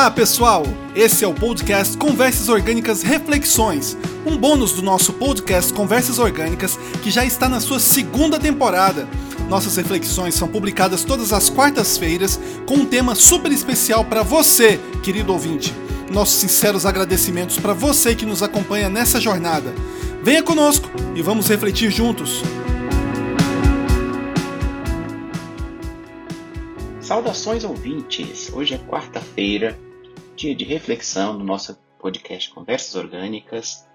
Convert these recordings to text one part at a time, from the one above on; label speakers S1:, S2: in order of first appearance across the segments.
S1: Olá, pessoal! Esse é o podcast Conversas Orgânicas Reflexões, um bônus do nosso podcast Conversas Orgânicas que já está na sua segunda temporada. Nossas reflexões são publicadas todas as quartas-feiras com um tema super especial para você, querido ouvinte. Nossos sinceros agradecimentos para você que nos acompanha nessa jornada. Venha conosco e vamos refletir juntos.
S2: Saudações ouvintes! Hoje é quarta-feira, dia de reflexão no nosso podcast Conversas Orgânicas.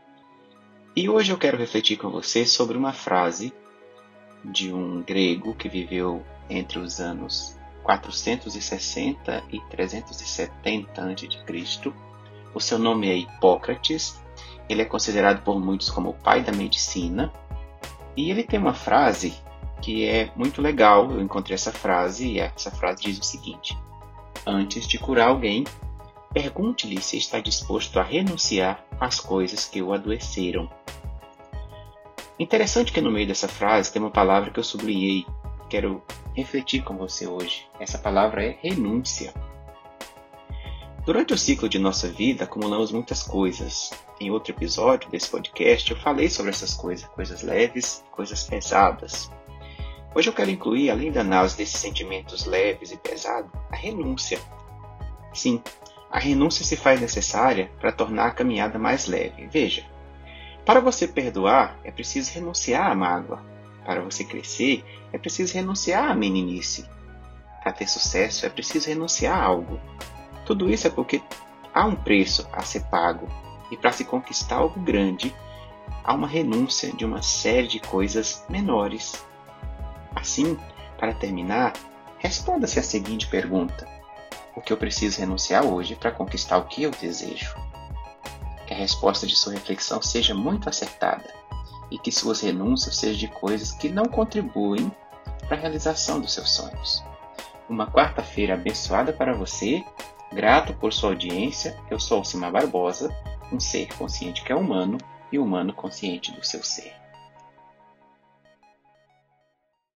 S2: E hoje eu quero refletir com você sobre uma frase de um grego que viveu entre os anos 460 e 370 a.C. O seu nome é Hipócrates. Ele é considerado por muitos como o pai da medicina. E ele tem uma frase que é muito legal. Eu encontrei essa frase e essa frase diz o seguinte: Antes de curar alguém, pergunte-lhe se está disposto a renunciar às coisas que o adoeceram. Interessante que no meio dessa frase tem uma palavra que eu sublinhei, quero refletir com você hoje. Essa palavra é renúncia. Durante o ciclo de nossa vida, acumulamos muitas coisas. Em outro episódio desse podcast, eu falei sobre essas coisas, coisas leves, coisas pesadas. Hoje eu quero incluir, além da análise desses sentimentos leves e pesados, a renúncia. Sim, a renúncia se faz necessária para tornar a caminhada mais leve. Veja, para você perdoar é preciso renunciar à mágoa. Para você crescer é preciso renunciar à meninice. Para ter sucesso é preciso renunciar a algo. Tudo isso é porque há um preço a ser pago e para se conquistar algo grande há uma renúncia de uma série de coisas menores Assim, para terminar, responda-se a seguinte pergunta: O que eu preciso renunciar hoje para conquistar o que eu desejo? Que a resposta de sua reflexão seja muito acertada e que suas renúncias sejam de coisas que não contribuem para a realização dos seus sonhos. Uma quarta-feira abençoada para você. Grato por sua audiência. Eu sou Alcimar Barbosa, um ser consciente que é humano e humano consciente do seu ser.